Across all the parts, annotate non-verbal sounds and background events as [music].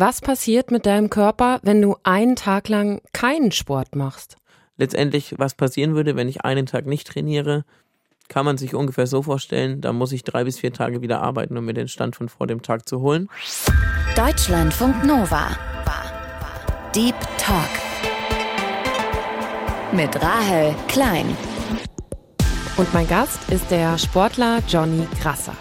Was passiert mit deinem Körper, wenn du einen Tag lang keinen Sport machst? Letztendlich, was passieren würde, wenn ich einen Tag nicht trainiere, kann man sich ungefähr so vorstellen, da muss ich drei bis vier Tage wieder arbeiten, um mir den Stand von vor dem Tag zu holen. Deutschlandfunk Nova. Deep Talk. Mit Rahel Klein. Und mein Gast ist der Sportler Johnny Grasser.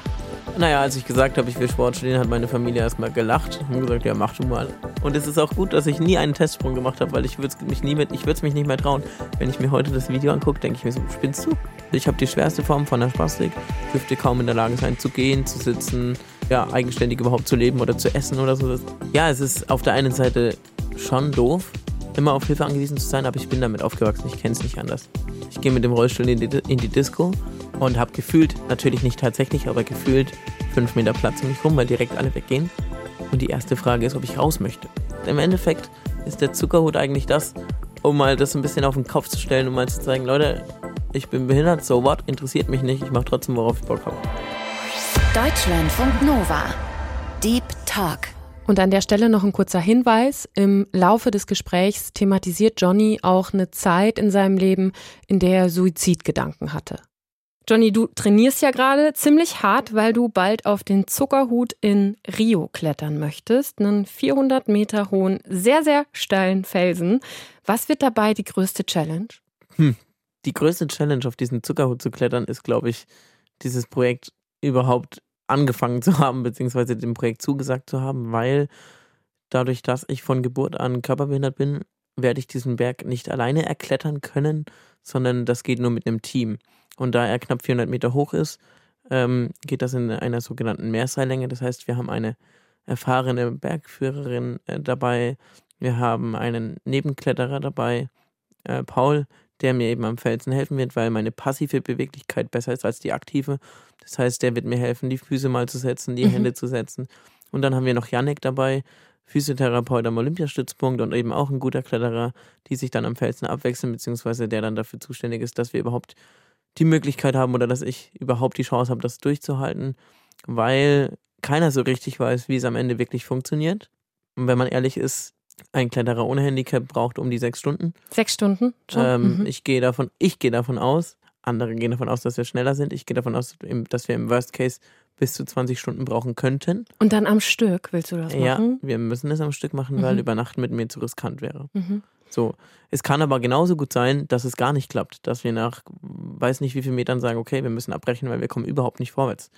Naja, als ich gesagt habe, ich will Sport studieren, hat meine Familie erstmal gelacht und gesagt, ja, mach du mal. Und es ist auch gut, dass ich nie einen Testsprung gemacht habe, weil ich würde mich nie mit, ich würde es mich nicht mehr trauen. Wenn ich mir heute das Video angucke, denke ich mir so, spinnst du? Ich habe die schwerste Form von der Spastik, dürfte kaum in der Lage sein zu gehen, zu sitzen, ja, eigenständig überhaupt zu leben oder zu essen oder so. Ja, es ist auf der einen Seite schon doof, immer auf Hilfe angewiesen zu sein, aber ich bin damit aufgewachsen, ich kenne es nicht anders. Ich gehe mit dem Rollstuhl in die, in die Disco und habe gefühlt, natürlich nicht tatsächlich, aber gefühlt fünf Meter Platz um mich rum, weil direkt alle weggehen. Und die erste Frage ist, ob ich raus möchte. Im Endeffekt ist der Zuckerhut eigentlich das, um mal das ein bisschen auf den Kopf zu stellen und mal zu zeigen, Leute, ich bin behindert, so what, interessiert mich nicht, ich mache trotzdem, worauf ich Bock habe. Deutschlandfunk Nova. Deep Talk. Und an der Stelle noch ein kurzer Hinweis. Im Laufe des Gesprächs thematisiert Johnny auch eine Zeit in seinem Leben, in der er Suizidgedanken hatte. Johnny, du trainierst ja gerade ziemlich hart, weil du bald auf den Zuckerhut in Rio klettern möchtest. Einen 400 Meter hohen, sehr, sehr steilen Felsen. Was wird dabei die größte Challenge? Hm. Die größte Challenge, auf diesen Zuckerhut zu klettern, ist, glaube ich, dieses Projekt überhaupt angefangen zu haben, beziehungsweise dem Projekt zugesagt zu haben, weil dadurch, dass ich von Geburt an körperbehindert bin, werde ich diesen Berg nicht alleine erklettern können, sondern das geht nur mit einem Team. Und da er knapp 400 Meter hoch ist, ähm, geht das in einer sogenannten Mehrseillänge. Das heißt, wir haben eine erfahrene Bergführerin äh, dabei. Wir haben einen Nebenkletterer dabei, äh, Paul, der mir eben am Felsen helfen wird, weil meine passive Beweglichkeit besser ist als die aktive. Das heißt, der wird mir helfen, die Füße mal zu setzen, die mhm. Hände zu setzen. Und dann haben wir noch Yannick dabei, Physiotherapeut am Olympiastützpunkt und eben auch ein guter Kletterer, die sich dann am Felsen abwechseln, beziehungsweise der dann dafür zuständig ist, dass wir überhaupt die Möglichkeit haben oder dass ich überhaupt die Chance habe, das durchzuhalten, weil keiner so richtig weiß, wie es am Ende wirklich funktioniert. Und wenn man ehrlich ist, ein Kletterer ohne Handicap braucht um die sechs Stunden. Sechs Stunden? Ähm, mhm. Ich gehe davon, ich gehe davon aus, andere gehen davon aus, dass wir schneller sind. Ich gehe davon aus, dass wir im Worst Case bis zu 20 Stunden brauchen könnten. Und dann am Stück willst du das machen? Ja, wir müssen es am Stück machen, weil mhm. übernachten mit mir zu riskant wäre. Mhm. So. Es kann aber genauso gut sein, dass es gar nicht klappt, dass wir nach weiß nicht wie vielen Metern sagen, okay, wir müssen abbrechen, weil wir kommen überhaupt nicht vorwärts.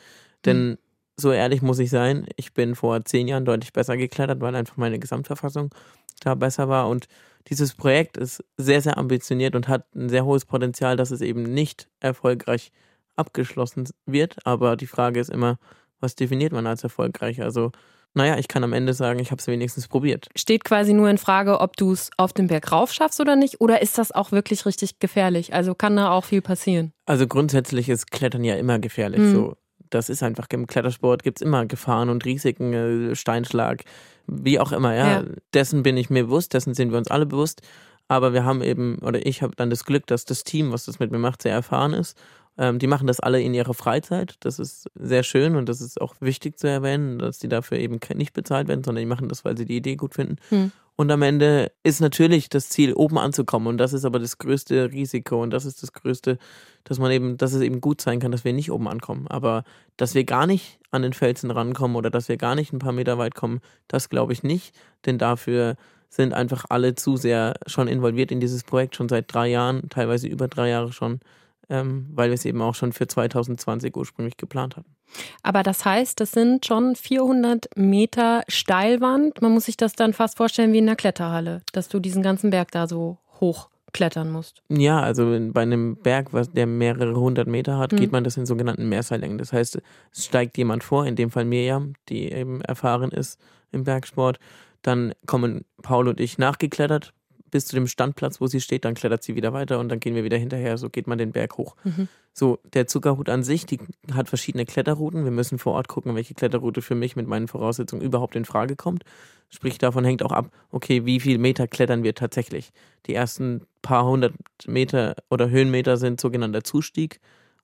Denn mhm. So ehrlich muss ich sein, ich bin vor zehn Jahren deutlich besser geklettert, weil einfach meine Gesamtverfassung da besser war. Und dieses Projekt ist sehr, sehr ambitioniert und hat ein sehr hohes Potenzial, dass es eben nicht erfolgreich abgeschlossen wird. Aber die Frage ist immer, was definiert man als erfolgreich? Also naja, ich kann am Ende sagen, ich habe es wenigstens probiert. Steht quasi nur in Frage, ob du es auf den Berg rauf schaffst oder nicht? Oder ist das auch wirklich richtig gefährlich? Also kann da auch viel passieren? Also grundsätzlich ist Klettern ja immer gefährlich. Mhm. So, das ist einfach im Klettersport gibt es immer Gefahren und Risiken, äh, Steinschlag, wie auch immer. Ja. ja, dessen bin ich mir bewusst, dessen sind wir uns alle bewusst. Aber wir haben eben, oder ich habe dann das Glück, dass das Team, was das mit mir macht, sehr erfahren ist ähm, die machen das alle in ihrer Freizeit. Das ist sehr schön und das ist auch wichtig zu erwähnen, dass die dafür eben nicht bezahlt werden, sondern die machen das, weil sie die Idee gut finden. Hm. Und am Ende ist natürlich das Ziel, oben anzukommen. Und das ist aber das größte Risiko. Und das ist das größte, dass man eben, dass es eben gut sein kann, dass wir nicht oben ankommen. Aber dass wir gar nicht an den Felsen rankommen oder dass wir gar nicht ein paar Meter weit kommen, das glaube ich nicht. Denn dafür sind einfach alle zu sehr schon involviert in dieses Projekt, schon seit drei Jahren, teilweise über drei Jahre schon ähm, weil wir es eben auch schon für 2020 ursprünglich geplant hatten. Aber das heißt, das sind schon 400 Meter Steilwand. Man muss sich das dann fast vorstellen wie in einer Kletterhalle, dass du diesen ganzen Berg da so hoch klettern musst. Ja, also bei einem Berg, was der mehrere hundert Meter hat, hm. geht man das in sogenannten Mehrseillängen. Das heißt, es steigt jemand vor, in dem Fall Mirjam, die eben erfahren ist im Bergsport. Dann kommen Paul und ich nachgeklettert, bis zu dem Standplatz, wo sie steht, dann klettert sie wieder weiter und dann gehen wir wieder hinterher. So geht man den Berg hoch. Mhm. So, der Zuckerhut an sich, die hat verschiedene Kletterrouten. Wir müssen vor Ort gucken, welche Kletterroute für mich mit meinen Voraussetzungen überhaupt in Frage kommt. Sprich, davon hängt auch ab, okay, wie viel Meter klettern wir tatsächlich. Die ersten paar hundert Meter oder Höhenmeter sind sogenannter Zustieg.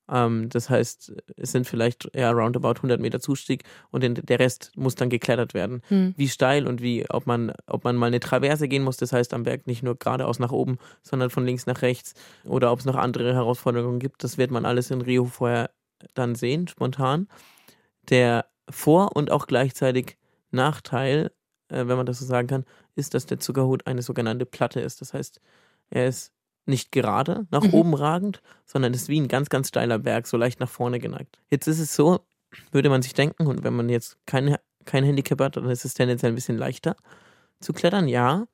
Ähm, das heißt, es sind vielleicht ja, roundabout 100 Meter Zustieg und der Rest muss dann geklettert werden. Hm. Wie steil und wie, ob man, ob man mal eine Traverse gehen muss, das heißt am Berg nicht nur geradeaus nach oben, sondern von links nach rechts oder ob es noch andere Herausforderungen gibt, das wird man alles in Rio vorher dann sehen, spontan. Der Vor- und auch gleichzeitig Nachteil, äh, wenn man das so sagen kann, ist, dass der Zuckerhut eine sogenannte Platte ist. Das heißt, er ist nicht gerade nach mhm. oben ragend, sondern ist wie ein ganz, ganz steiler Berg, so leicht nach vorne geneigt. Jetzt ist es so, würde man sich denken, und wenn man jetzt kein, kein Handicap hat, dann ist es tendenziell ein bisschen leichter zu klettern, ja.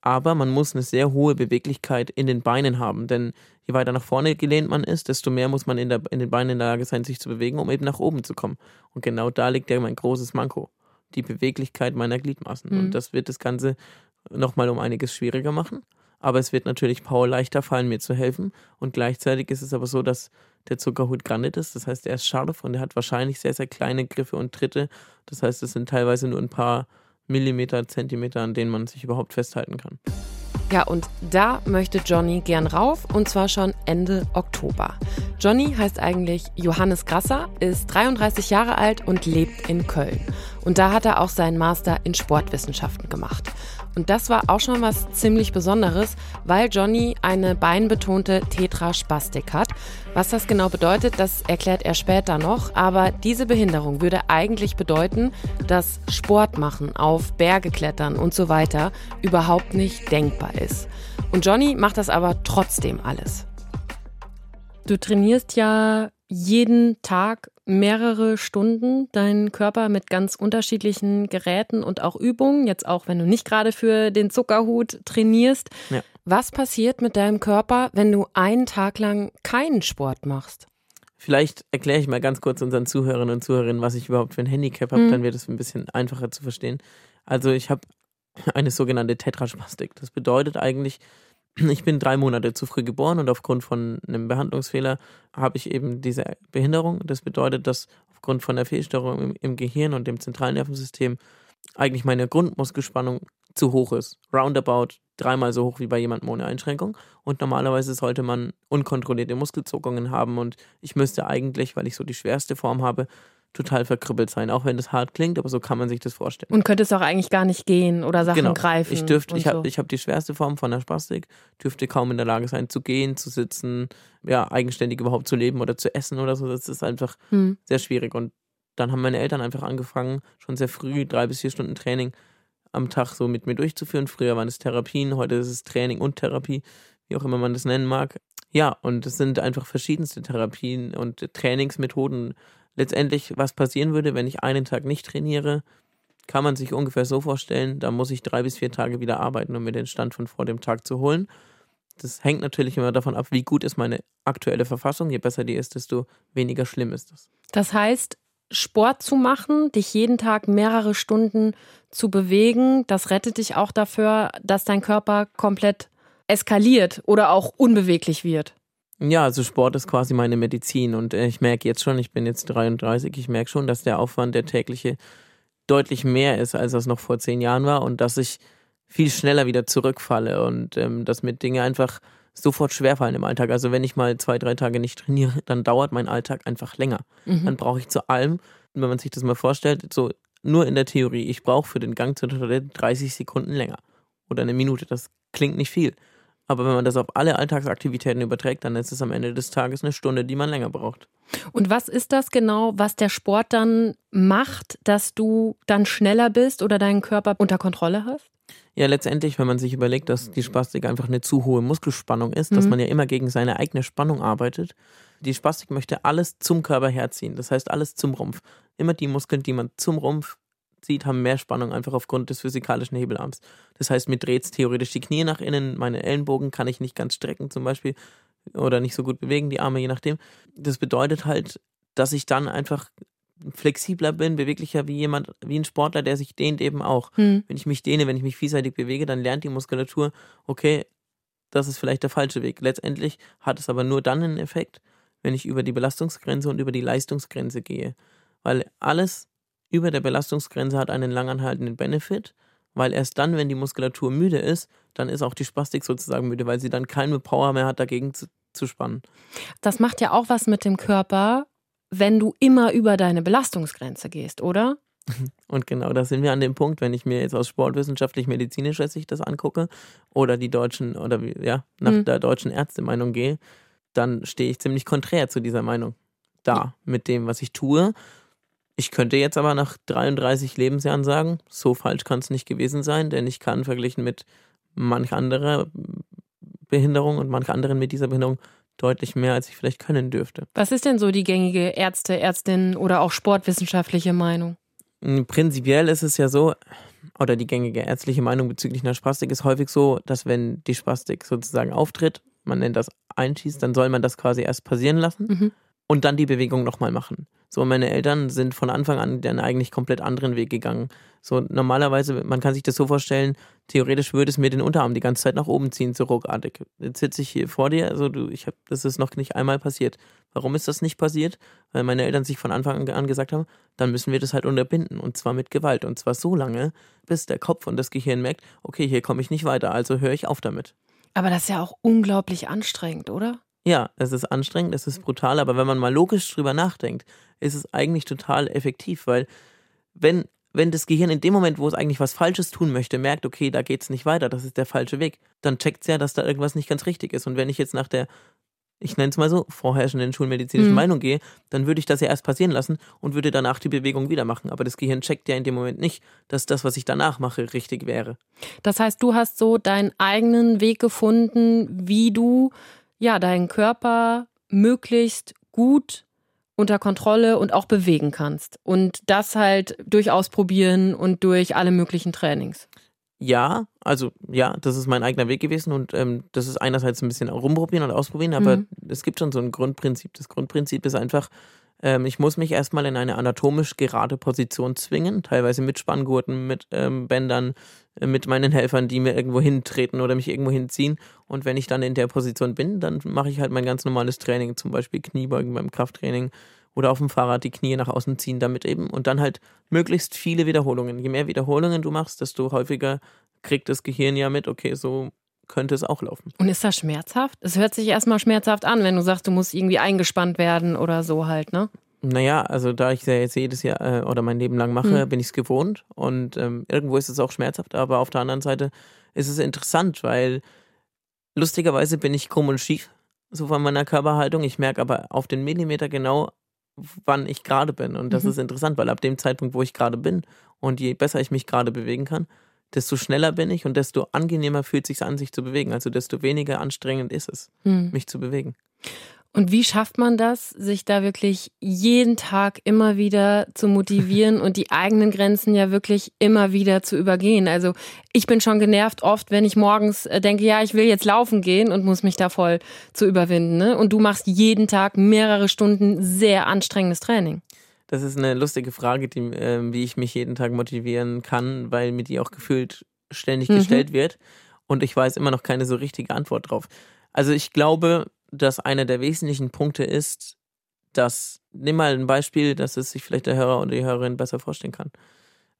Aber man muss eine sehr hohe Beweglichkeit in den Beinen haben, denn je weiter nach vorne gelehnt man ist, desto mehr muss man in, der, in den Beinen in der Lage sein, sich zu bewegen, um eben nach oben zu kommen. Und genau da liegt ja mein großes Manko, die Beweglichkeit meiner Gliedmaßen. Mhm. Und das wird das Ganze nochmal um einiges schwieriger machen aber es wird natürlich Paul leichter fallen, mir zu helfen. Und gleichzeitig ist es aber so, dass der Zuckerhut Granit ist. Das heißt, er ist scharf und er hat wahrscheinlich sehr, sehr kleine Griffe und Tritte. Das heißt, es sind teilweise nur ein paar Millimeter, Zentimeter, an denen man sich überhaupt festhalten kann. Ja, und da möchte Johnny gern rauf und zwar schon Ende Oktober. Johnny heißt eigentlich Johannes Grasser, ist 33 Jahre alt und lebt in Köln. Und da hat er auch seinen Master in Sportwissenschaften gemacht. Und das war auch schon was ziemlich Besonderes, weil Johnny eine beinbetonte Tetraspastik hat. Was das genau bedeutet, das erklärt er später noch. Aber diese Behinderung würde eigentlich bedeuten, dass Sport machen, auf Berge klettern und so weiter überhaupt nicht denkbar ist. Und Johnny macht das aber trotzdem alles. Du trainierst ja jeden Tag mehrere Stunden deinen Körper mit ganz unterschiedlichen Geräten und auch Übungen, jetzt auch wenn du nicht gerade für den Zuckerhut trainierst. Ja. Was passiert mit deinem Körper, wenn du einen Tag lang keinen Sport machst? Vielleicht erkläre ich mal ganz kurz unseren Zuhörerinnen und Zuhörern, was ich überhaupt für ein Handicap habe, mhm. dann wird es ein bisschen einfacher zu verstehen. Also ich habe eine sogenannte Tetraspastik. Das bedeutet eigentlich, ich bin drei Monate zu früh geboren und aufgrund von einem Behandlungsfehler habe ich eben diese Behinderung. Das bedeutet, dass aufgrund von der Fehlstörung im, im Gehirn und dem zentralen Nervensystem eigentlich meine Grundmuskelspannung zu hoch ist. Roundabout dreimal so hoch wie bei jemandem ohne Einschränkung. Und normalerweise sollte man unkontrollierte Muskelzuckungen haben. Und ich müsste eigentlich, weil ich so die schwerste Form habe, total verkrüppelt sein, auch wenn das hart klingt, aber so kann man sich das vorstellen. Und könnte es auch eigentlich gar nicht gehen oder Sachen genau. greifen. Ich dürfte, ich habe so. hab die schwerste Form von der Spastik, dürfte kaum in der Lage sein zu gehen, zu sitzen, ja, eigenständig überhaupt zu leben oder zu essen oder so. Das ist einfach hm. sehr schwierig. Und dann haben meine Eltern einfach angefangen, schon sehr früh, drei bis vier Stunden Training am Tag so mit mir durchzuführen. Früher waren es Therapien, heute ist es Training und Therapie, wie auch immer man das nennen mag. Ja, und es sind einfach verschiedenste Therapien und Trainingsmethoden letztendlich, was passieren würde, wenn ich einen Tag nicht trainiere, kann man sich ungefähr so vorstellen, da muss ich drei bis vier Tage wieder arbeiten, um mir den Stand von vor dem Tag zu holen. Das hängt natürlich immer davon ab, wie gut ist meine aktuelle Verfassung. Je besser die ist, desto weniger schlimm ist das. Das heißt, Sport zu machen, dich jeden Tag mehrere Stunden zu bewegen, das rettet dich auch dafür, dass dein Körper komplett eskaliert oder auch unbeweglich wird. Ja, also Sport ist quasi meine Medizin und äh, ich merke jetzt schon, ich bin jetzt 33, ich merke schon, dass der Aufwand, der tägliche, deutlich mehr ist, als das noch vor zehn Jahren war und dass ich viel schneller wieder zurückfalle und ähm, dass mir Dinge einfach sofort schwerfallen im Alltag. Also wenn ich mal zwei, drei Tage nicht trainiere, dann dauert mein Alltag einfach länger. Mhm. Dann brauche ich zu allem, wenn man sich das mal vorstellt, so nur in der Theorie, ich brauche für den Gang zur Toilette 30 Sekunden länger oder eine Minute. Das klingt nicht viel. Aber wenn man das auf alle Alltagsaktivitäten überträgt, dann ist es am Ende des Tages eine Stunde, die man länger braucht. Und was ist das genau, was der Sport dann macht, dass du dann schneller bist oder deinen Körper unter Kontrolle hast? Ja, letztendlich, wenn man sich überlegt, dass die Spastik einfach eine zu hohe Muskelspannung ist, mhm. dass man ja immer gegen seine eigene Spannung arbeitet. Die Spastik möchte alles zum Körper herziehen, das heißt alles zum Rumpf. Immer die Muskeln, die man zum Rumpf zieht, haben mehr Spannung einfach aufgrund des physikalischen Hebelarms. Das heißt, mir dreht es theoretisch die Knie nach innen, meine Ellenbogen kann ich nicht ganz strecken zum Beispiel oder nicht so gut bewegen, die Arme je nachdem. Das bedeutet halt, dass ich dann einfach flexibler bin, beweglicher wie jemand, wie ein Sportler, der sich dehnt eben auch. Hm. Wenn ich mich dehne, wenn ich mich vielseitig bewege, dann lernt die Muskulatur, okay, das ist vielleicht der falsche Weg. Letztendlich hat es aber nur dann einen Effekt, wenn ich über die Belastungsgrenze und über die Leistungsgrenze gehe. Weil alles, über der Belastungsgrenze hat einen langanhaltenden Benefit, weil erst dann, wenn die Muskulatur müde ist, dann ist auch die Spastik sozusagen müde, weil sie dann keine Power mehr hat, dagegen zu, abzuspannen. Das macht ja auch was mit dem Körper, wenn du immer über deine Belastungsgrenze gehst, oder? [laughs] Und genau da sind wir an dem Punkt, wenn ich mir jetzt aus sportwissenschaftlich-medizinischer Sicht das angucke oder die deutschen oder ja, nach mhm. der deutschen Ärztemeinung gehe, dann stehe ich ziemlich konträr zu dieser Meinung da mit dem, was ich tue. Ich könnte jetzt aber nach 33 Lebensjahren sagen, so falsch kann es nicht gewesen sein, denn ich kann verglichen mit manch anderer Behinderung und manch anderen mit dieser Behinderung deutlich mehr, als ich vielleicht können dürfte. Was ist denn so die gängige Ärzte, Ärztin oder auch sportwissenschaftliche Meinung? Hm, prinzipiell ist es ja so, oder die gängige ärztliche Meinung bezüglich einer Spastik ist häufig so, dass wenn die Spastik sozusagen auftritt, man nennt das einschießt, dann soll man das quasi erst passieren lassen mhm. Und dann die Bewegung nochmal machen. So, meine Eltern sind von Anfang an dann eigentlich komplett anderen Weg gegangen. So, normalerweise, man kann sich das so vorstellen, theoretisch würde es mir den Unterarm die ganze Zeit nach oben ziehen, so ruckartig. Jetzt sitze ich hier vor dir, also du, ich habe, das ist noch nicht einmal passiert. Warum ist das nicht passiert? Weil meine Eltern sich von Anfang an gesagt haben, dann müssen wir das halt unterbinden und zwar mit Gewalt und zwar so lange, bis der Kopf und das Gehirn merkt, okay, hier komme ich nicht weiter, also höre ich auf damit. Aber das ist ja auch unglaublich anstrengend, oder? Ja, es ist anstrengend, es ist brutal, aber wenn man mal logisch drüber nachdenkt, ist es eigentlich total effektiv, weil wenn, wenn das Gehirn in dem Moment, wo es eigentlich was Falsches tun möchte, merkt, okay, da geht es nicht weiter, das ist der falsche Weg, dann checkt es ja, dass da irgendwas nicht ganz richtig ist. Und wenn ich jetzt nach der, ich nenne es mal so, vorherrschenden schulmedizinischen mhm. Meinung gehe, dann würde ich das ja erst passieren lassen und würde danach die Bewegung wieder machen. Aber das Gehirn checkt ja in dem Moment nicht, dass das, was ich danach mache, richtig wäre. Das heißt, du hast so deinen eigenen Weg gefunden, wie du ja deinen Körper möglichst gut unter Kontrolle und auch bewegen kannst. Und das halt durch Ausprobieren und durch alle möglichen Trainings. Ja, also ja, das ist mein eigener Weg gewesen und ähm, das ist einerseits ein bisschen rumprobieren und ausprobieren, aber mhm. es gibt schon so ein Grundprinzip. Das Grundprinzip ist einfach, ähm, ich muss mich erstmal in eine anatomisch gerade Position zwingen, teilweise mit Spanngurten, mit ähm, Bändern, äh, mit meinen Helfern, die mir irgendwo hintreten oder mich irgendwo hinziehen. Und wenn ich dann in der Position bin, dann mache ich halt mein ganz normales Training, zum Beispiel Kniebeugen beim Krafttraining oder auf dem Fahrrad die Knie nach außen ziehen damit eben und dann halt möglichst viele Wiederholungen. Je mehr Wiederholungen du machst, desto häufiger kriegt das Gehirn ja mit, okay, so könnte es auch laufen. Und ist das schmerzhaft? Es hört sich erstmal schmerzhaft an, wenn du sagst, du musst irgendwie eingespannt werden oder so halt, ne? Naja, also da ich es ja jetzt jedes Jahr äh, oder mein Leben lang mache, mhm. bin ich es gewohnt und ähm, irgendwo ist es auch schmerzhaft, aber auf der anderen Seite ist es interessant, weil lustigerweise bin ich krumm und schief, so von meiner Körperhaltung. Ich merke aber auf den Millimeter genau, wann ich gerade bin und das mhm. ist interessant, weil ab dem Zeitpunkt, wo ich gerade bin und je besser ich mich gerade bewegen kann, desto schneller bin ich und desto angenehmer fühlt es sich an, sich zu bewegen. Also desto weniger anstrengend ist es, hm. mich zu bewegen. Und wie schafft man das, sich da wirklich jeden Tag immer wieder zu motivieren [laughs] und die eigenen Grenzen ja wirklich immer wieder zu übergehen? Also ich bin schon genervt oft, wenn ich morgens äh, denke, ja, ich will jetzt laufen gehen und muss mich da voll zu überwinden. Ne? Und du machst jeden Tag mehrere Stunden sehr anstrengendes Training. Das ist eine lustige Frage, die, äh, wie ich mich jeden Tag motivieren kann, weil mir die auch gefühlt ständig mhm. gestellt wird. Und ich weiß immer noch keine so richtige Antwort drauf. Also ich glaube, dass einer der wesentlichen Punkte ist, dass, nimm mal ein Beispiel, dass es sich vielleicht der Hörer oder die Hörerin besser vorstellen kann.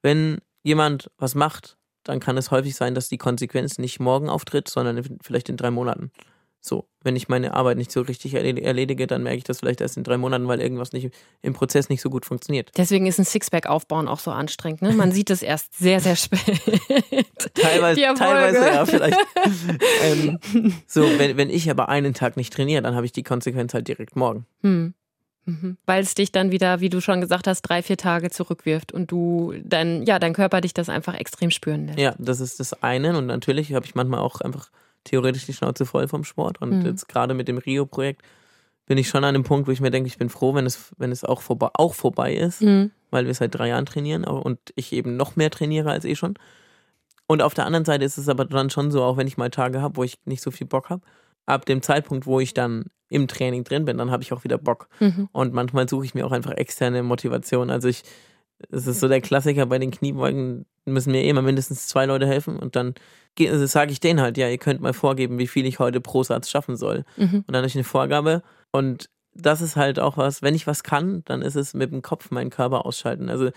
Wenn jemand was macht, dann kann es häufig sein, dass die Konsequenz nicht morgen auftritt, sondern vielleicht in drei Monaten. So, wenn ich meine Arbeit nicht so richtig erledige, dann merke ich das vielleicht erst in drei Monaten, weil irgendwas nicht im Prozess nicht so gut funktioniert. Deswegen ist ein Sixpack aufbauen auch so anstrengend. Ne? Man [laughs] sieht es erst sehr, sehr spät. [laughs] teilweise, teilweise ja, vielleicht. [laughs] ähm, so, wenn, wenn ich aber einen Tag nicht trainiere, dann habe ich die Konsequenz halt direkt morgen. Hm. Mhm. Weil es dich dann wieder, wie du schon gesagt hast, drei, vier Tage zurückwirft und du dein, ja, dein Körper dich das einfach extrem spüren lässt. Ja, das ist das eine. Und natürlich habe ich manchmal auch einfach theoretisch die Schnauze voll vom Sport. Und mhm. jetzt gerade mit dem Rio-Projekt bin ich schon an dem Punkt, wo ich mir denke, ich bin froh, wenn es, wenn es auch, vorbei, auch vorbei ist, mhm. weil wir seit drei Jahren trainieren und ich eben noch mehr trainiere als eh schon. Und auf der anderen Seite ist es aber dann schon so, auch wenn ich mal Tage habe, wo ich nicht so viel Bock habe, ab dem Zeitpunkt, wo ich dann im Training drin bin, dann habe ich auch wieder Bock. Mhm. Und manchmal suche ich mir auch einfach externe Motivation. Also ich, es ist so der Klassiker bei den Kniebeugen, müssen mir eh immer mindestens zwei Leute helfen und dann also sage ich denen halt, ja, ihr könnt mal vorgeben, wie viel ich heute pro Satz schaffen soll. Mhm. Und dann habe ich eine Vorgabe und das ist halt auch was, wenn ich was kann, dann ist es mit dem Kopf meinen Körper ausschalten. Also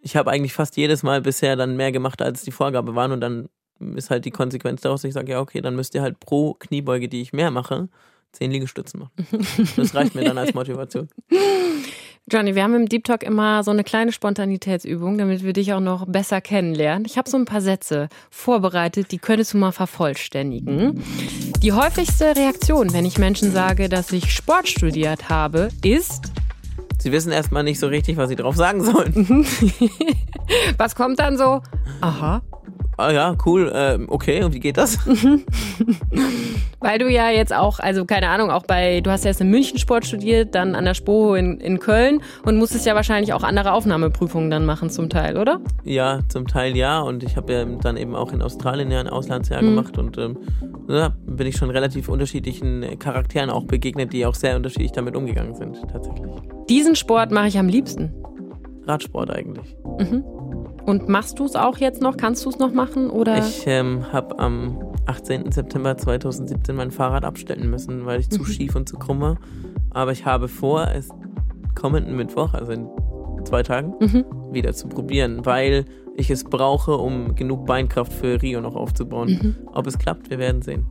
ich habe eigentlich fast jedes Mal bisher dann mehr gemacht, als die Vorgabe waren und dann ist halt die Konsequenz daraus, ich sage, ja, okay, dann müsst ihr halt pro Kniebeuge, die ich mehr mache, zehn Liegestützen machen. Das reicht mir dann als Motivation. [laughs] Johnny, wir haben im Deep Talk immer so eine kleine Spontanitätsübung, damit wir dich auch noch besser kennenlernen. Ich habe so ein paar Sätze vorbereitet, die könntest du mal vervollständigen. Die häufigste Reaktion, wenn ich Menschen sage, dass ich Sport studiert habe, ist. Sie wissen erstmal nicht so richtig, was sie drauf sagen sollen. [laughs] was kommt dann so? Aha ah ja, cool, äh, okay, und wie geht das? [laughs] Weil du ja jetzt auch, also keine Ahnung, auch bei, du hast ja erst in München Sport studiert, dann an der SPO in, in Köln und musstest ja wahrscheinlich auch andere Aufnahmeprüfungen dann machen zum Teil, oder? Ja, zum Teil ja und ich habe ja dann eben auch in Australien ja ein Auslandsjahr mhm. gemacht und ähm, ja, bin ich schon relativ unterschiedlichen Charakteren auch begegnet, die auch sehr unterschiedlich damit umgegangen sind, tatsächlich. Diesen Sport mache ich am liebsten. Radsport eigentlich. Mhm. Und machst du es auch jetzt noch? Kannst du es noch machen? Oder? Ich ähm, habe am 18. September 2017 mein Fahrrad abstellen müssen, weil ich zu mhm. schief und zu krumm war. Aber ich habe vor, es kommenden Mittwoch, also in zwei Tagen, mhm. wieder zu probieren, weil ich es brauche, um genug Beinkraft für Rio noch aufzubauen. Mhm. Ob es klappt, wir werden sehen.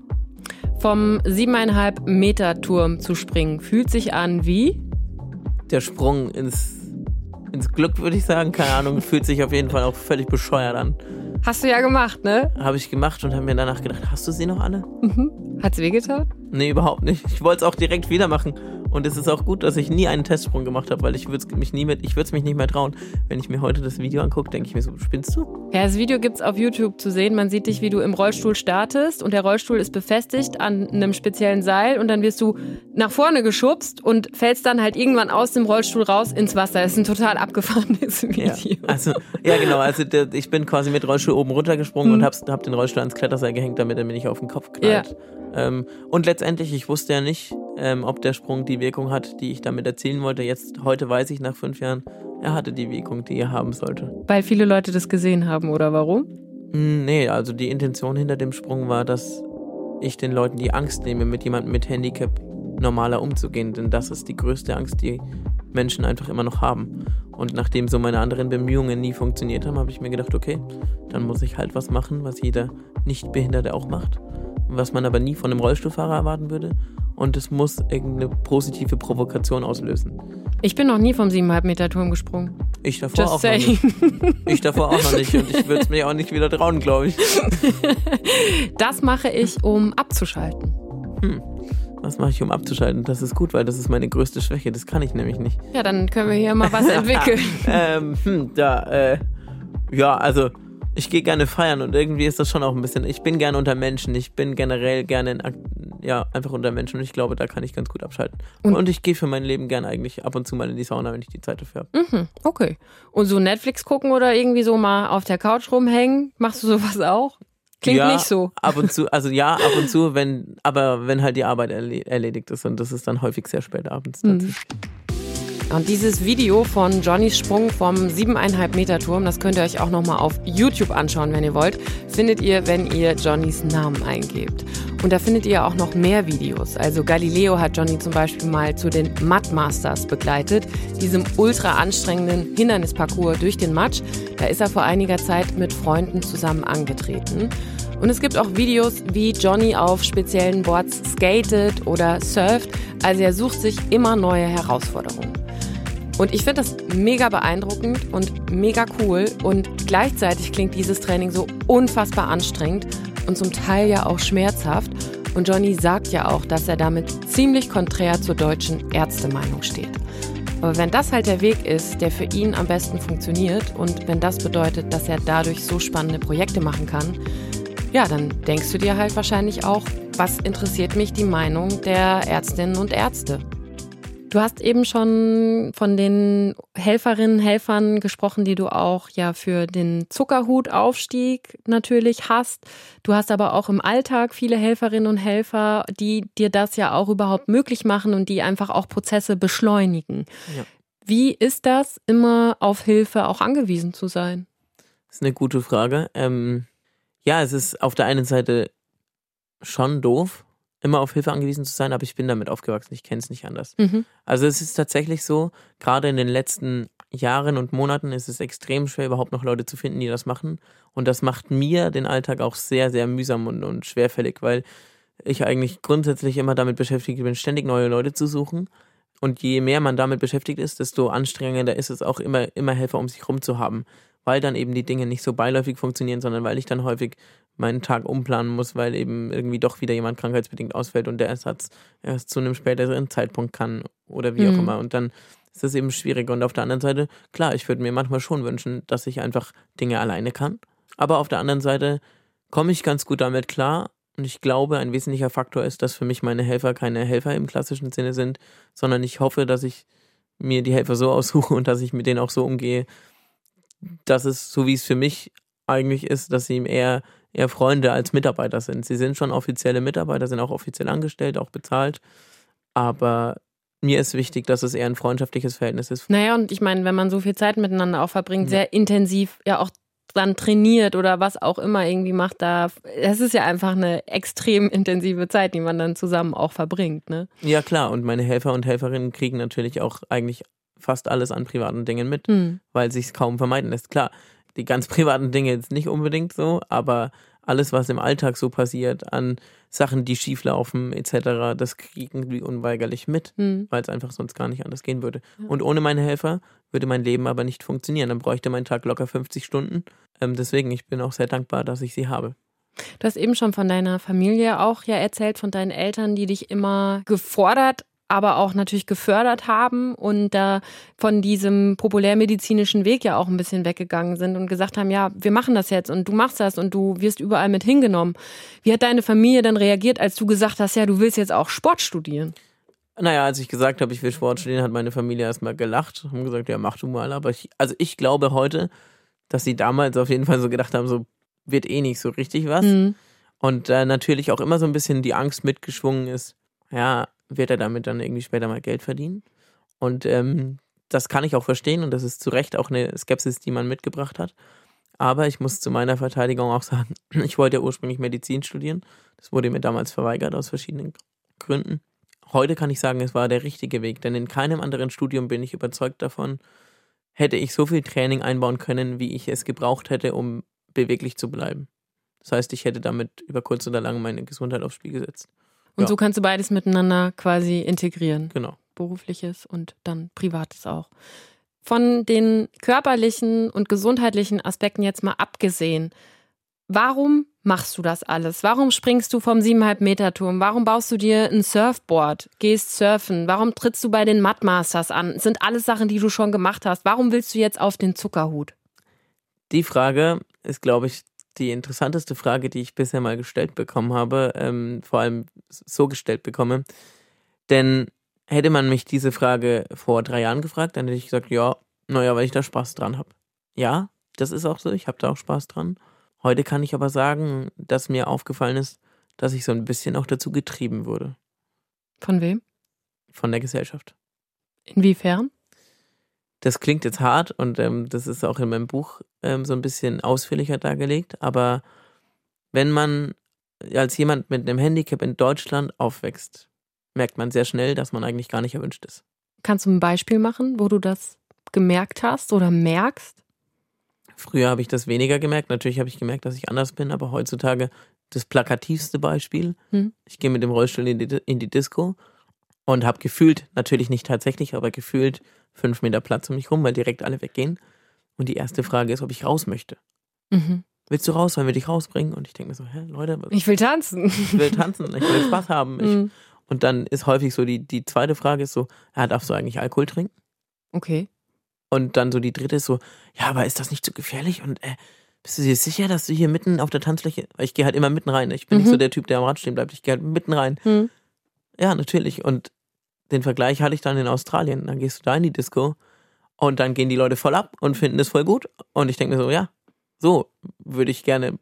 Vom siebeneinhalb Meter Turm zu springen, fühlt sich an wie? Der Sprung ins ins Glück, würde ich sagen. Keine Ahnung, fühlt sich auf jeden Fall auch völlig bescheuert an. Hast du ja gemacht, ne? Habe ich gemacht und habe mir danach gedacht, hast du sie noch alle? Mhm. Hat's wehgetan? Nee, überhaupt nicht. Ich wollte es auch direkt wieder machen. Und es ist auch gut, dass ich nie einen Testsprung gemacht habe, weil ich würde mich nie mit, ich würde es mich nicht mehr trauen. Wenn ich mir heute das Video angucke, denke ich mir so, spinnst du? Ja, das Video gibt es auf YouTube zu sehen. Man sieht dich, wie du im Rollstuhl startest und der Rollstuhl ist befestigt an einem speziellen Seil und dann wirst du nach vorne geschubst und fällst dann halt irgendwann aus dem Rollstuhl raus ins Wasser. Das ist ein total abgefahrenes [laughs] Video. Ja, also, ja genau. Also der, ich bin quasi mit Rollstuhl oben runtergesprungen mhm. und habe hab den Rollstuhl ans Kletterseil gehängt, damit er mir nicht auf den Kopf knallt. Ja. Ähm, und letztendlich, ich wusste ja nicht, ähm, ob der Sprung die Wirkung hat, die ich damit erzielen wollte. Jetzt, heute weiß ich nach fünf Jahren, er hatte die Wirkung, die er haben sollte. Weil viele Leute das gesehen haben, oder warum? Hm, nee, also die Intention hinter dem Sprung war, dass ich den Leuten die Angst nehme, mit jemandem mit Handicap normaler umzugehen. Denn das ist die größte Angst, die Menschen einfach immer noch haben. Und nachdem so meine anderen Bemühungen nie funktioniert haben, habe ich mir gedacht, okay, dann muss ich halt was machen, was jeder Nichtbehinderte auch macht. Was man aber nie von einem Rollstuhlfahrer erwarten würde und es muss irgendeine positive Provokation auslösen. Ich bin noch nie vom 7,5 Meter Turm gesprungen. Ich davor Just auch saying. noch nicht. [laughs] Ich davor auch noch nicht und ich würde es mir auch nicht wieder trauen, glaube ich. [laughs] Das mache ich, um abzuschalten. Hm. Was mache ich, um abzuschalten? Das ist gut, weil das ist meine größte Schwäche. Das kann ich nämlich nicht. Ja, dann können wir hier mal was [laughs] entwickeln. ähm, hm, da, äh, ja, also ich gehe gerne feiern und irgendwie ist das schon auch ein bisschen. Ich bin gerne unter Menschen. Ich bin generell gerne in, ja, einfach unter Menschen und ich glaube, da kann ich ganz gut abschalten. Und, und ich gehe für mein Leben gerne eigentlich ab und zu mal in die Sauna, wenn ich die Zeit dafür habe. Mhm, okay. Und so Netflix gucken oder irgendwie so mal auf der Couch rumhängen, machst du sowas auch? Klingt ja, nicht so. Ab und zu, also ja, ab und zu, wenn, aber wenn halt die Arbeit erledigt ist und das ist dann häufig sehr spät abends. Mhm. Und dieses Video von Johnnys Sprung vom 7,5 Meter Turm, das könnt ihr euch auch nochmal auf YouTube anschauen, wenn ihr wollt, findet ihr, wenn ihr Johnnys Namen eingebt. Und da findet ihr auch noch mehr Videos. Also Galileo hat Johnny zum Beispiel mal zu den Mud Masters begleitet, diesem ultra anstrengenden Hindernisparcours durch den Matsch. Da ist er vor einiger Zeit mit Freunden zusammen angetreten. Und es gibt auch Videos, wie Johnny auf speziellen Boards skatet oder surft. Also er sucht sich immer neue Herausforderungen. Und ich finde das mega beeindruckend und mega cool. Und gleichzeitig klingt dieses Training so unfassbar anstrengend und zum Teil ja auch schmerzhaft. Und Johnny sagt ja auch, dass er damit ziemlich konträr zur deutschen Ärztemeinung steht. Aber wenn das halt der Weg ist, der für ihn am besten funktioniert und wenn das bedeutet, dass er dadurch so spannende Projekte machen kann, ja, dann denkst du dir halt wahrscheinlich auch, was interessiert mich die Meinung der Ärztinnen und Ärzte? Du hast eben schon von den Helferinnen, Helfern gesprochen, die du auch ja für den Zuckerhutaufstieg natürlich hast. Du hast aber auch im Alltag viele Helferinnen und Helfer, die dir das ja auch überhaupt möglich machen und die einfach auch Prozesse beschleunigen. Ja. Wie ist das, immer auf Hilfe auch angewiesen zu sein? Das ist eine gute Frage. Ähm, ja, es ist auf der einen Seite schon doof, immer auf Hilfe angewiesen zu sein, aber ich bin damit aufgewachsen, ich kenne es nicht anders. Mhm. Also es ist tatsächlich so, gerade in den letzten Jahren und Monaten ist es extrem schwer, überhaupt noch Leute zu finden, die das machen. Und das macht mir den Alltag auch sehr, sehr mühsam und, und schwerfällig, weil ich eigentlich grundsätzlich immer damit beschäftigt bin, ständig neue Leute zu suchen. Und je mehr man damit beschäftigt ist, desto anstrengender ist es auch immer, immer Helfer um sich herum zu haben. Weil dann eben die Dinge nicht so beiläufig funktionieren, sondern weil ich dann häufig meinen Tag umplanen muss, weil eben irgendwie doch wieder jemand krankheitsbedingt ausfällt und der Ersatz erst zu einem späteren Zeitpunkt kann oder wie mhm. auch immer. Und dann ist das eben schwierig. Und auf der anderen Seite, klar, ich würde mir manchmal schon wünschen, dass ich einfach Dinge alleine kann. Aber auf der anderen Seite komme ich ganz gut damit klar. Und ich glaube, ein wesentlicher Faktor ist, dass für mich meine Helfer keine Helfer im klassischen Sinne sind, sondern ich hoffe, dass ich mir die Helfer so [laughs] aussuche und dass ich mit denen auch so umgehe, dass es so wie es für mich eigentlich ist, dass sie eher, eher Freunde als Mitarbeiter sind. Sie sind schon offizielle Mitarbeiter, sind auch offiziell angestellt, auch bezahlt. Aber mir ist wichtig, dass es eher ein freundschaftliches Verhältnis ist. Naja, und ich meine, wenn man so viel Zeit miteinander auch verbringt, ja. sehr intensiv ja auch dann trainiert oder was auch immer irgendwie macht, da das ist ja einfach eine extrem [laughs] intensive Zeit, die man dann zusammen auch verbringt, ne? Ja, klar, und meine Helfer und Helferinnen kriegen natürlich auch eigentlich fast alles an privaten Dingen mit, mhm. weil sich kaum vermeiden lässt. Klar, die ganz [laughs] privaten Dinge jetzt nicht unbedingt so, aber alles, was im Alltag so passiert, an Sachen, die schieflaufen, etc., das kriegen die unweigerlich mit, mhm. weil es einfach sonst gar nicht anders gehen würde. Ja. Und ohne meine Helfer würde mein Leben aber nicht funktionieren. Dann bräuchte mein Tag locker 50 Stunden. Ähm, deswegen, ich bin auch sehr dankbar, dass ich sie habe. Du hast eben schon von deiner Familie auch ja erzählt, von deinen Eltern, die dich immer gefordert aber auch natürlich gefördert haben und da von diesem populärmedizinischen Weg ja auch ein bisschen weggegangen sind und gesagt haben, ja, wir machen das jetzt und du machst das und du wirst überall mit hingenommen. Wie hat deine Familie dann reagiert, als du gesagt hast, ja, du willst jetzt auch Sport studieren? Naja, als ich gesagt habe, ich will Sport studieren, hat meine Familie erstmal gelacht und gesagt, ja, mach du mal. Aber ich, also ich glaube heute, dass sie damals auf jeden Fall so gedacht haben, so wird eh nicht so richtig was. Mhm. Und äh, natürlich auch immer so ein bisschen die Angst mitgeschwungen ist, ja, wird er damit dann irgendwie später mal Geld verdienen. Und ähm, das kann ich auch verstehen und das ist zu Recht auch eine Skepsis, die man mitgebracht hat. Aber ich muss zu meiner Verteidigung auch sagen, [clears throat] ich wollte ja ursprünglich Medizin studieren. Das wurde mir damals verweigert aus verschiedenen Gründen. Heute kann ich sagen, es war der richtige Weg, denn in keinem anderen Studium bin ich überzeugt davon, hätte ich so viel Training einbauen können, wie ich es gebraucht hätte, um beweglich zu bleiben. Das heißt, ich hätte damit über kurz oder lang meine Gesundheit aufs Spiel gesetzt. Und ja. so kannst du beides miteinander quasi integrieren. Genau. Berufliches und dann Privates auch. Von den körperlichen und gesundheitlichen Aspekten jetzt mal abgesehen, warum machst du das alles? Warum springst du vom 7,5 Meter Turm? Warum baust du dir ein Surfboard? Gehst surfen? Warum trittst du bei den Mudmasters an? Das sind alles Sachen, die du schon gemacht hast. Warum willst du jetzt auf den Zuckerhut? Die Frage ist, glaube ich, die interessanteste Frage, die ich bisher mal gestellt bekommen habe, ähm, vor allem so gestellt bekomme. Denn hätte man mich diese Frage vor drei Jahren gefragt, dann hätte ich gesagt, ja, naja, weil ich da Spaß dran habe. Ja, das ist auch so, ich habe da auch Spaß dran. Heute kann ich aber sagen, dass mir aufgefallen ist, dass ich so ein bisschen auch dazu getrieben wurde. Von wem? Von der Gesellschaft. Inwiefern? Das klingt jetzt hart und ähm, das ist auch in meinem Buch ähm, so ein bisschen ausführlicher dargelegt, aber wenn man als jemand mit einem Handicap in Deutschland aufwächst, merkt man sehr schnell, dass man eigentlich gar nicht erwünscht ist. Kannst du ein Beispiel machen, wo du das gemerkt hast oder merkst? Früher habe ich das weniger gemerkt. Natürlich habe ich gemerkt, dass ich anders bin, aber heutzutage das plakativste Beispiel. Hm. Ich gehe mit dem Rollstuhl in die, in die Disco und habe gefühlt, natürlich nicht tatsächlich, aber gefühlt fünf Meter Platz um mich rum, weil direkt alle weggehen. Und die erste Frage ist, ob ich raus möchte. Mhm. Willst du raus? Wollen wir dich rausbringen? Und ich denke mir so, hä, Leute, ich will tanzen. Ich will tanzen, ich will Spaß haben. Ich, mhm. Und dann ist häufig so die, die zweite Frage ist so, ja, darfst du eigentlich Alkohol trinken? Okay. Und dann so die dritte ist so, ja, aber ist das nicht zu gefährlich? Und äh, bist du dir sicher, dass du hier mitten auf der Tanzfläche, ich gehe halt immer mitten rein. Ich bin mhm. nicht so der Typ, der am Rad stehen bleibt. Ich gehe halt mitten rein. Mhm. Ja, natürlich. Und den Vergleich hatte ich dann in Australien. Dann gehst du da in die Disco und dann gehen die Leute voll ab und finden es voll gut. Und ich denke mir so, ja, so würde ich gerne,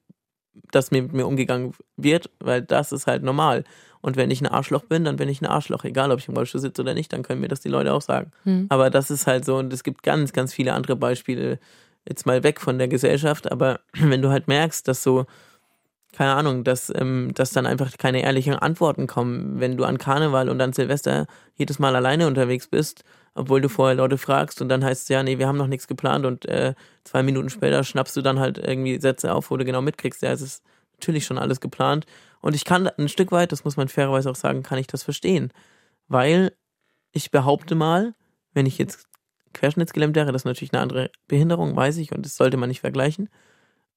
dass mit mir umgegangen wird, weil das ist halt normal. Und wenn ich ein Arschloch bin, dann bin ich ein Arschloch. Egal, ob ich im Rollstuhl sitze oder nicht, dann können mir das die Leute auch sagen. Hm. Aber das ist halt so, und es gibt ganz, ganz viele andere Beispiele, jetzt mal weg von der Gesellschaft. Aber [clears throat] wenn du halt merkst, dass so keine Ahnung, dass, ähm, dass dann einfach keine ehrlichen Antworten kommen. Wenn du an Karneval und an Silvester jedes Mal alleine unterwegs bist, obwohl du vorher Leute fragst und dann heißt es ja, nee, wir haben noch nichts geplant und äh, zwei Minuten später schnappst du dann halt irgendwie Sätze auf, wo du genau mitkriegst, ja, es ist natürlich schon alles geplant. Und ich kann ein Stück weit, das muss man fairerweise auch sagen, kann ich das verstehen. Weil ich behaupte mal, wenn ich jetzt querschnittsgelähmt wäre, das ist natürlich eine andere Behinderung, weiß ich, und das sollte man nicht vergleichen.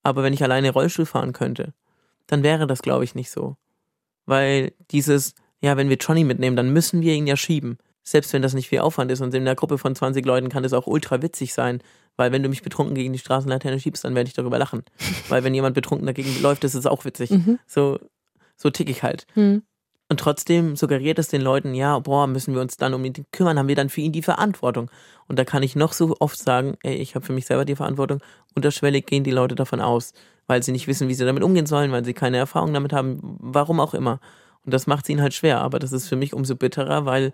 Aber wenn ich alleine Rollstuhl fahren könnte, dann wäre das, glaube ich, nicht so. Weil dieses, ja, wenn wir Johnny mitnehmen, dann müssen wir ihn ja schieben. Selbst wenn das nicht viel Aufwand ist und in einer Gruppe von 20 Leuten kann das auch ultra witzig sein, weil wenn du mich betrunken gegen die Straßenlaterne schiebst, dann werde ich darüber lachen. [laughs] weil wenn jemand betrunken dagegen läuft, ist es auch witzig. Mhm. So, so tick ich halt. Mhm. Und trotzdem suggeriert es den Leuten, ja, boah, müssen wir uns dann um ihn kümmern, haben wir dann für ihn die Verantwortung. Und da kann ich noch so oft sagen, ey, ich habe für mich selber die Verantwortung. Unterschwellig gehen die Leute davon aus, weil sie nicht wissen, wie sie damit umgehen sollen, weil sie keine Erfahrung damit haben, warum auch immer. Und das macht es ihnen halt schwer. Aber das ist für mich umso bitterer, weil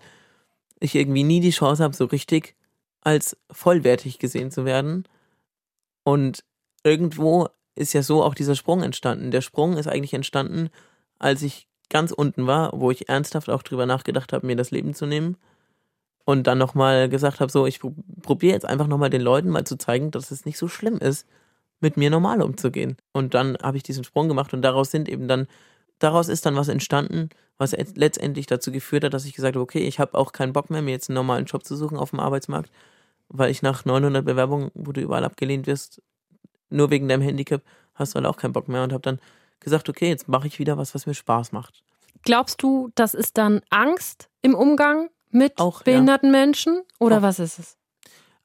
ich irgendwie nie die Chance habe, so richtig als vollwertig gesehen zu werden. Und irgendwo ist ja so auch dieser Sprung entstanden. Der Sprung ist eigentlich entstanden, als ich ganz unten war, wo ich ernsthaft auch drüber nachgedacht habe, mir das Leben zu nehmen. Und dann nochmal gesagt habe, so, ich probiere jetzt einfach nochmal den Leuten mal zu zeigen, dass es nicht so schlimm ist, mit mir normal umzugehen. Und dann habe ich diesen Sprung gemacht und daraus sind eben dann, daraus ist dann was entstanden, was letztendlich dazu geführt hat, dass ich gesagt habe, okay, ich habe auch keinen Bock mehr, mir jetzt einen normalen Job zu suchen auf dem Arbeitsmarkt, weil ich nach 900 Bewerbungen, wo du überall abgelehnt wirst, nur wegen deinem Handicap, hast du halt auch keinen Bock mehr und habe dann gesagt, okay, jetzt mache ich wieder was, was mir Spaß macht. Glaubst du, das ist dann Angst im Umgang mit auch, behinderten ja. Menschen oder auch. was ist es?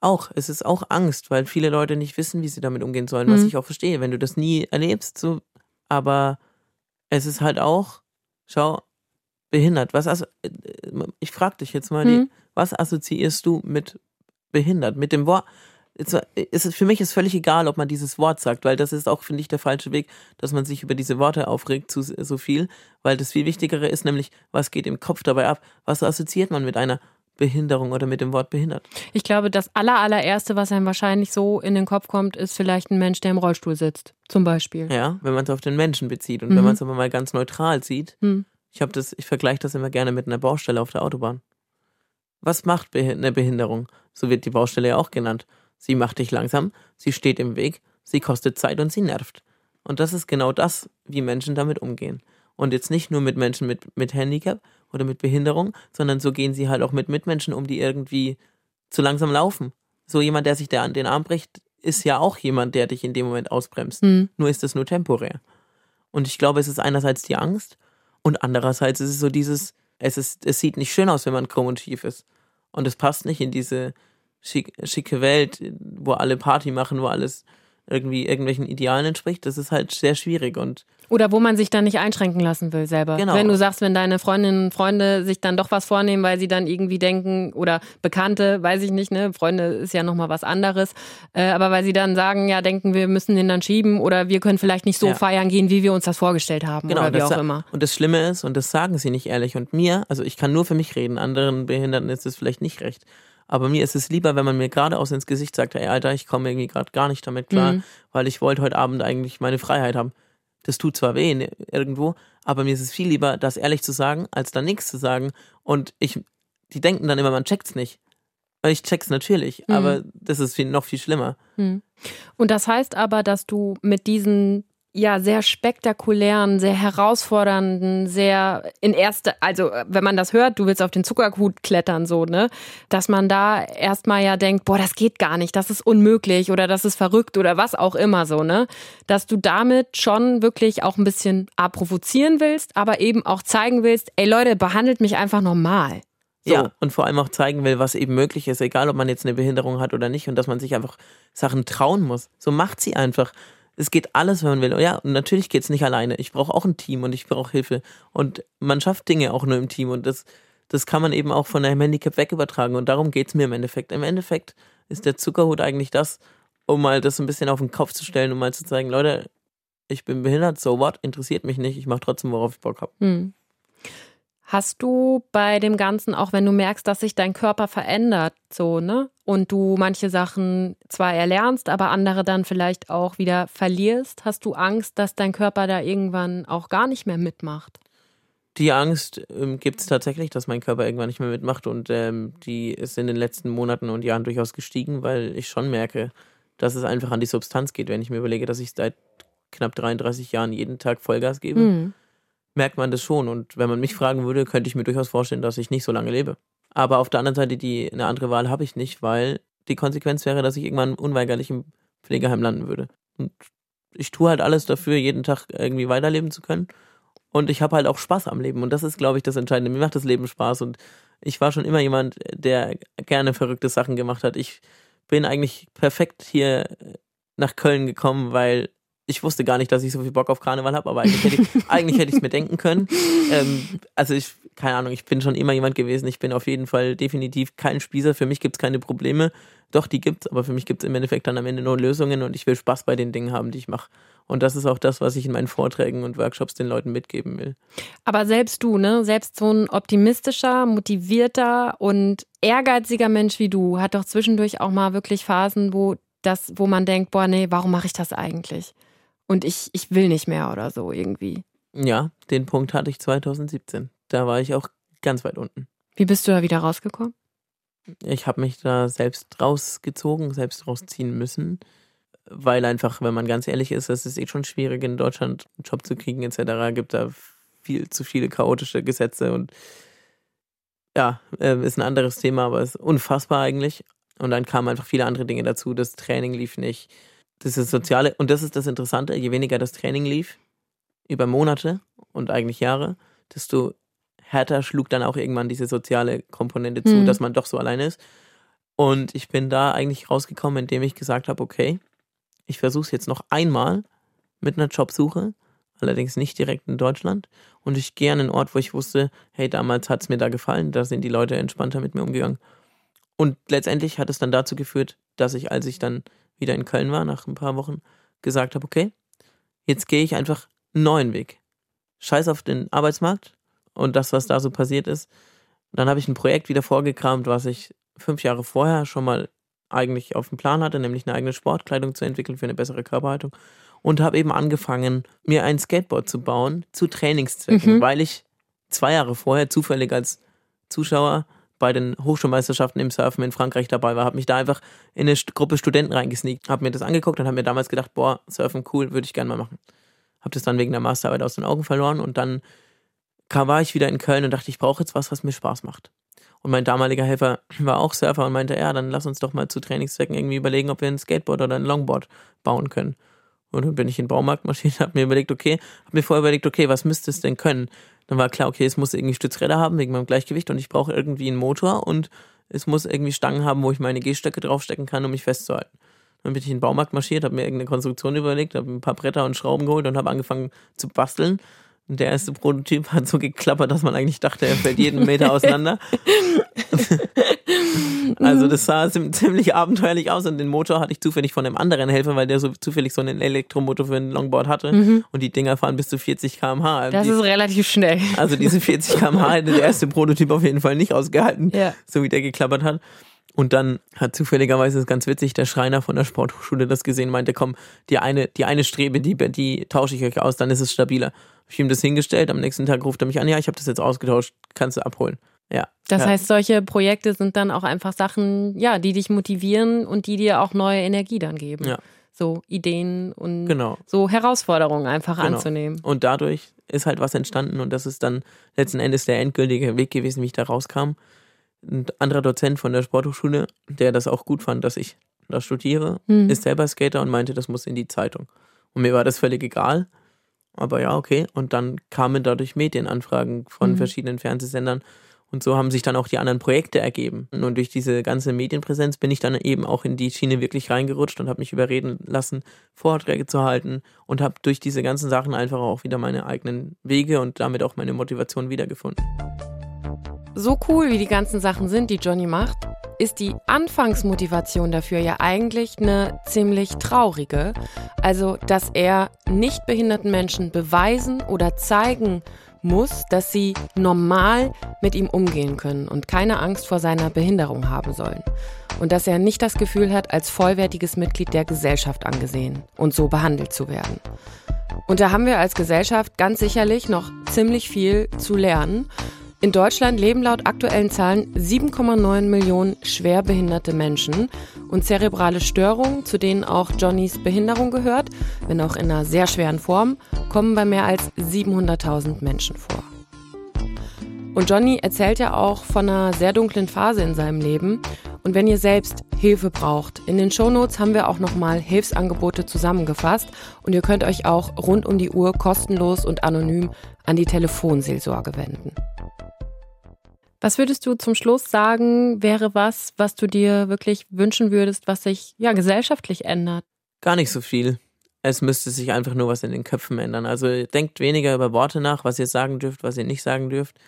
Auch, es ist auch Angst, weil viele Leute nicht wissen, wie sie damit umgehen sollen, mhm. was ich auch verstehe, wenn du das nie erlebst, so, aber es ist halt auch, schau, behindert. Was also, ich frage dich jetzt mal, mhm. die, was assoziierst du mit behindert? Mit dem Wort, ist für mich ist völlig egal, ob man dieses Wort sagt, weil das ist auch, finde ich, der falsche Weg, dass man sich über diese Worte aufregt zu so viel, weil das viel Wichtigere ist nämlich, was geht im Kopf dabei ab, was assoziiert man mit einer Behinderung oder mit dem Wort behindert. Ich glaube, das aller, allererste, was einem wahrscheinlich so in den Kopf kommt, ist vielleicht ein Mensch, der im Rollstuhl sitzt, zum Beispiel. Ja, wenn man es auf den Menschen bezieht und mhm. wenn man es aber mal ganz neutral sieht. Mhm. Ich habe das, ich vergleiche das immer gerne mit einer Baustelle auf der Autobahn. Was macht eine Behinderung? So wird die Baustelle ja auch genannt. Sie macht dich langsam, sie steht im Weg, sie kostet Zeit und sie nervt. Und das ist genau das, wie Menschen damit umgehen. Und jetzt nicht nur mit Menschen mit, mit Handicap oder mit Behinderung, sondern so gehen sie halt auch mit Mitmenschen um, die irgendwie zu langsam laufen. So jemand, der sich der an den Arm bricht, ist ja auch jemand, der dich in dem Moment ausbremst. Mhm. Nur ist es nur temporär. Und ich glaube, es ist einerseits die Angst und andererseits ist es so dieses, es ist, es sieht nicht schön aus, wenn man krumm und schief ist. Und es passt nicht in diese schick, schicke Welt, wo alle Party machen, wo alles irgendwie irgendwelchen Idealen entspricht, das ist halt sehr schwierig und oder wo man sich dann nicht einschränken lassen will selber. Genau. Wenn du sagst, wenn deine Freundinnen und Freunde sich dann doch was vornehmen, weil sie dann irgendwie denken oder Bekannte, weiß ich nicht, ne, Freunde ist ja nochmal was anderes, äh, aber weil sie dann sagen, ja, denken wir müssen den dann schieben oder wir können vielleicht nicht so ja. feiern gehen, wie wir uns das vorgestellt haben genau, oder wie auch immer. Und das Schlimme ist, und das sagen sie nicht ehrlich und mir, also ich kann nur für mich reden, anderen Behinderten ist es vielleicht nicht recht. Aber mir ist es lieber, wenn man mir geradeaus ins Gesicht sagt, ey Alter, ich komme irgendwie gerade gar nicht damit klar, mhm. weil ich wollte heute Abend eigentlich meine Freiheit haben. Das tut zwar weh ne, irgendwo, aber mir ist es viel lieber, das ehrlich zu sagen, als dann nichts zu sagen. Und ich, die denken dann immer, man checkt's nicht. Ich check's natürlich, mhm. aber das ist viel, noch viel schlimmer. Mhm. Und das heißt aber, dass du mit diesen ja sehr spektakulären, sehr herausfordernden, sehr in erste, also wenn man das hört, du willst auf den Zuckerhut klettern so, ne, dass man da erstmal ja denkt, boah, das geht gar nicht, das ist unmöglich oder das ist verrückt oder was auch immer so, ne, dass du damit schon wirklich auch ein bisschen provozieren willst, aber eben auch zeigen willst, ey Leute, behandelt mich einfach normal. So. Ja, und vor allem auch zeigen will, was eben möglich ist, egal ob man jetzt eine Behinderung hat oder nicht und dass man sich einfach Sachen trauen muss. So macht sie einfach es geht alles, wenn man will. Ja, und natürlich geht es nicht alleine. Ich brauche auch ein Team und ich brauche Hilfe. Und man schafft Dinge auch nur im Team. Und das, das kann man eben auch von einem Handicap weg übertragen. Und darum geht es mir im Endeffekt. Im Endeffekt ist der Zuckerhut eigentlich das, um mal das ein bisschen auf den Kopf zu stellen, um mal zu zeigen, Leute, ich bin behindert, so what, interessiert mich nicht, ich mache trotzdem, worauf ich Bock habe. Hm. Hast du bei dem Ganzen, auch wenn du merkst, dass sich dein Körper verändert, so, ne? Und du manche Sachen zwar erlernst, aber andere dann vielleicht auch wieder verlierst, hast du Angst, dass dein Körper da irgendwann auch gar nicht mehr mitmacht? Die Angst ähm, gibt es tatsächlich, dass mein Körper irgendwann nicht mehr mitmacht und ähm, die ist in den letzten Monaten und Jahren durchaus gestiegen, weil ich schon merke, dass es einfach an die Substanz geht, wenn ich mir überlege, dass ich seit knapp 33 Jahren jeden Tag Vollgas gebe, mhm. merkt man das schon. Und wenn man mich fragen würde, könnte ich mir durchaus vorstellen, dass ich nicht so lange lebe. Aber auf der anderen Seite, die, eine andere Wahl habe ich nicht, weil die Konsequenz wäre, dass ich irgendwann unweigerlich im Pflegeheim landen würde. Und ich tue halt alles dafür, jeden Tag irgendwie weiterleben zu können. Und ich habe halt auch Spaß am Leben. Und das ist, glaube ich, das Entscheidende. Mir macht das Leben Spaß. Und ich war schon immer jemand, der gerne verrückte Sachen gemacht hat. Ich bin eigentlich perfekt hier nach Köln gekommen, weil ich wusste gar nicht, dass ich so viel Bock auf Karneval habe, aber eigentlich hätte ich [laughs] eigentlich hätte ich es mir denken können. Ähm, also ich, keine Ahnung, ich bin schon immer jemand gewesen. Ich bin auf jeden Fall definitiv kein Spießer. Für mich gibt es keine Probleme. Doch, die gibt's, aber für mich gibt es im Endeffekt dann am Ende nur Lösungen und ich will Spaß bei den Dingen haben, die ich mache. Und das ist auch das, was ich in meinen Vorträgen und Workshops den Leuten mitgeben will. Aber selbst du, ne, selbst so ein optimistischer, motivierter und ehrgeiziger Mensch wie du, hat doch zwischendurch auch mal wirklich Phasen, wo das, wo man denkt, boah, nee, warum mache ich das eigentlich? Und ich, ich will nicht mehr oder so irgendwie. Ja, den Punkt hatte ich 2017. Da war ich auch ganz weit unten. Wie bist du da wieder rausgekommen? Ich habe mich da selbst rausgezogen, selbst rausziehen müssen, weil einfach, wenn man ganz ehrlich ist, es ist eh schon schwierig in Deutschland einen Job zu kriegen etc. Gibt da viel zu viele chaotische Gesetze und ja, äh, ist ein anderes Thema, aber ist unfassbar eigentlich. Und dann kamen einfach viele andere Dinge dazu. Das Training lief nicht. Das ist soziale, und das ist das Interessante, je weniger das Training lief, über Monate und eigentlich Jahre, desto härter schlug dann auch irgendwann diese soziale Komponente zu, mhm. dass man doch so alleine ist. Und ich bin da eigentlich rausgekommen, indem ich gesagt habe, okay, ich versuche es jetzt noch einmal mit einer Jobsuche, allerdings nicht direkt in Deutschland. Und ich gehe an einen Ort, wo ich wusste, hey, damals hat es mir da gefallen, da sind die Leute entspannter mit mir umgegangen. Und letztendlich hat es dann dazu geführt, dass ich, als ich dann wieder in Köln war, nach ein paar Wochen, gesagt habe, okay, jetzt gehe ich einfach einen neuen Weg. Scheiß auf den Arbeitsmarkt, und das, was da so passiert ist. Dann habe ich ein Projekt wieder vorgekramt, was ich fünf Jahre vorher schon mal eigentlich auf dem Plan hatte, nämlich eine eigene Sportkleidung zu entwickeln für eine bessere Körperhaltung. Und habe eben angefangen, mir ein Skateboard zu bauen zu Trainingszwecken, mhm. weil ich zwei Jahre vorher zufällig als Zuschauer bei den Hochschulmeisterschaften im Surfen in Frankreich dabei war, habe mich da einfach in eine Gruppe Studenten reingesneakt, habe mir das angeguckt und habe mir damals gedacht, boah, Surfen cool, würde ich gerne mal machen. Habe das dann wegen der Masterarbeit aus den Augen verloren und dann war ich wieder in Köln und dachte, ich brauche jetzt was, was mir Spaß macht. Und mein damaliger Helfer [clears throat] war auch Surfer und meinte, ja, dann lass uns doch mal zu Trainingszwecken irgendwie überlegen, ob wir ein Skateboard oder ein Longboard bauen können. Und dann bin ich in den [laughs] habe mir überlegt, okay, habe mir vorher überlegt, okay, was müsste es denn können? Dann war klar, okay, es muss irgendwie Stützräder haben wegen meinem Gleichgewicht und ich brauche irgendwie einen Motor und es muss irgendwie Stangen haben, wo ich meine Gehstöcke draufstecken kann, um mich festzuhalten. Dann bin ich in den Baumarkt marschiert, habe mir irgendeine Konstruktion überlegt, habe ein paar Bretter und Schrauben geholt und habe angefangen zu basteln und der erste Prototyp [laughs] hat so geklappert, dass man eigentlich dachte, er fällt jeden Meter auseinander. [laughs] also das sah ziemlich abenteuerlich aus und den Motor hatte ich zufällig von einem anderen Helfer, weil der so zufällig so einen Elektromotor für ein Longboard hatte mhm. und die Dinger fahren bis zu 40 km/h. Das die, ist relativ schnell. Also diese 40 km/h hätte der erste Prototyp auf jeden Fall nicht ausgehalten, ja. so wie der geklappert hat. Und dann hat zufälligerweise, das ist ganz witzig, der Schreiner von der Sporthochschule das gesehen, meinte, komm, die eine, die eine Strebe, die, die tausche ich euch aus, dann ist es stabiler. Hab ich ihm das hingestellt, am nächsten Tag ruft er mich an, ja, ich habe das jetzt ausgetauscht, kannst du abholen. Ja. Das ja. heißt, solche Projekte sind dann auch einfach Sachen, ja, die dich motivieren und die dir auch neue Energie dann geben. Ja. So Ideen und genau. so Herausforderungen einfach genau. anzunehmen. Und dadurch ist halt was entstanden und das ist dann letzten Endes der endgültige Weg gewesen, wie ich da rauskam ein anderer Dozent von der Sporthochschule, der das auch gut fand, dass ich da studiere, mhm. ist selber Skater und meinte, das muss in die Zeitung. Und mir war das völlig egal. Aber ja, okay. Und dann kamen dadurch Medienanfragen von mhm. verschiedenen Fernsehsendern. Und so haben sich dann auch die anderen Projekte ergeben. Und durch diese ganze Medienpräsenz bin ich dann eben auch in die Schiene wirklich reingerutscht und habe mich überreden lassen, Vorträge zu halten und habe durch diese ganzen Sachen einfach auch wieder meine eigenen Wege und damit auch meine Motivation wiedergefunden. So cool wie die ganzen Sachen sind, die Johnny macht, ist die Anfangsmotivation dafür ja eigentlich eine ziemlich traurige. Also, dass er nicht behinderten Menschen beweisen oder zeigen muss, dass sie normal mit ihm umgehen können und keine Angst vor seiner Behinderung haben sollen. Und dass er nicht das Gefühl hat, als vollwertiges Mitglied der Gesellschaft angesehen und so behandelt zu werden. Und da haben wir als Gesellschaft ganz sicherlich noch ziemlich viel zu lernen. In Deutschland leben laut aktuellen Zahlen 7,9 Millionen schwerbehinderte Menschen und zerebrale Störungen, zu denen auch Johnnys Behinderung gehört, wenn auch in einer sehr schweren Form, kommen bei mehr als 700.000 Menschen vor. Und Johnny erzählt ja auch von einer sehr dunklen Phase in seinem Leben. Und wenn ihr selbst Hilfe braucht, in den Shownotes haben wir auch nochmal Hilfsangebote zusammengefasst und ihr könnt euch auch rund um die Uhr kostenlos und anonym an die Telefonseelsorge wenden. Was würdest du zum Schluss sagen, wäre was, was du dir wirklich wünschen würdest, was sich ja gesellschaftlich ändert? Gar nicht so viel. Es müsste sich einfach nur was in den Köpfen ändern. Also denkt weniger über Worte nach, was ihr sagen dürft, was ihr nicht sagen dürft.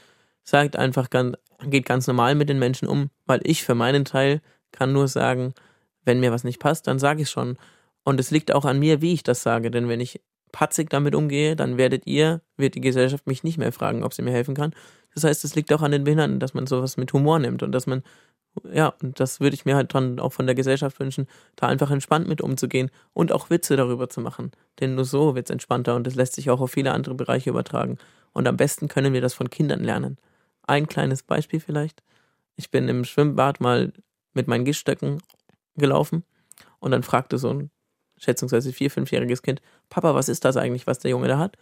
Sagt einfach ganz, geht ganz normal mit den Menschen um, weil ich für meinen Teil kann nur sagen, wenn mir was nicht passt, dann sage ich schon. Und es liegt auch an mir, wie ich das sage, denn wenn ich patzig damit umgehe, dann werdet ihr, wird die Gesellschaft mich nicht mehr fragen, ob sie mir helfen kann, das heißt, es liegt auch an den Behinderten, dass man sowas mit Humor nimmt und dass man, ja, und das würde ich mir halt dann auch von der Gesellschaft wünschen, da einfach entspannt mit umzugehen und auch Witze darüber zu machen. Denn nur so wird es entspannter und es lässt sich auch auf viele andere Bereiche übertragen. Und am besten können wir das von Kindern lernen. Ein kleines Beispiel vielleicht. Ich bin im Schwimmbad mal mit meinen Giststöcken gelaufen und dann fragte so ein schätzungsweise vier-, fünfjähriges Kind, Papa, was ist das eigentlich, was der Junge da hat?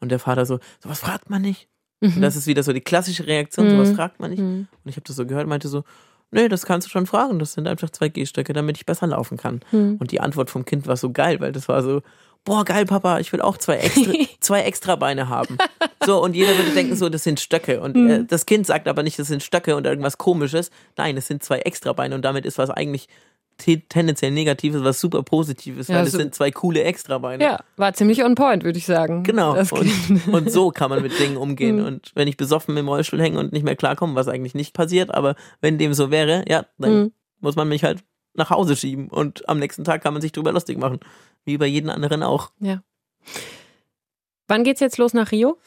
Und der Vater so, sowas fragt man nicht. Mhm. Und das ist wieder so die klassische Reaktion, sowas mhm. fragt man nicht. Mhm. Und ich habe das so gehört, meinte so, nee, das kannst du schon fragen, das sind einfach zwei Gehstöcke, damit ich besser laufen kann. Mhm. Und die Antwort vom Kind war so geil, weil das war so, boah, geil, Papa, ich will auch zwei extra, [laughs] zwei extra Beine haben. So, und jeder würde denken, so, das sind Stöcke. Und äh, mhm. das Kind sagt aber nicht, das sind Stöcke und irgendwas komisches. Nein, es sind zwei extra Beine und damit ist was eigentlich tendenziell Negatives, was super Positives, weil ja, es so sind zwei coole Extrabeine. Ja, war ziemlich on point, würde ich sagen. Genau. Und, [laughs] und, so kann man mit Dingen umgehen. Mhm. [laughs] und wenn ich besoffen im Rollstuhl hänge und nicht mehr klarkomme, was eigentlich nicht passiert, aber wenn dem so wäre, ja, dann mhm. muss man mich halt nach Hause schieben und am nächsten Tag kann man sich drüber lustig machen. Wie bei jedem anderen auch. Ja. Wann geht's jetzt los nach Rio?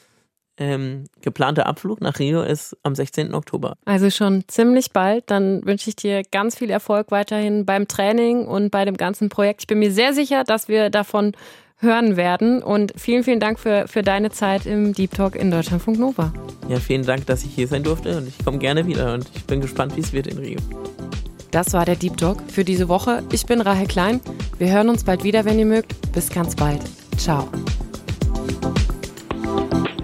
Ähm, geplanter Abflug nach Rio ist am 16. Oktober. Also schon ziemlich bald. Dann wünsche ich dir ganz viel Erfolg weiterhin beim Training und bei dem ganzen Projekt. Ich bin mir sehr sicher, dass wir davon hören werden. Und vielen, vielen Dank für, für deine Zeit im Deep Talk in Deutschlandfunk Nova. Ja, vielen Dank, dass ich hier sein durfte und ich komme gerne wieder und ich bin gespannt, wie es wird in Rio. Das war der Deep Talk für diese Woche. Ich bin Rahel Klein. Wir hören uns bald wieder, wenn ihr mögt. Bis ganz bald. Ciao.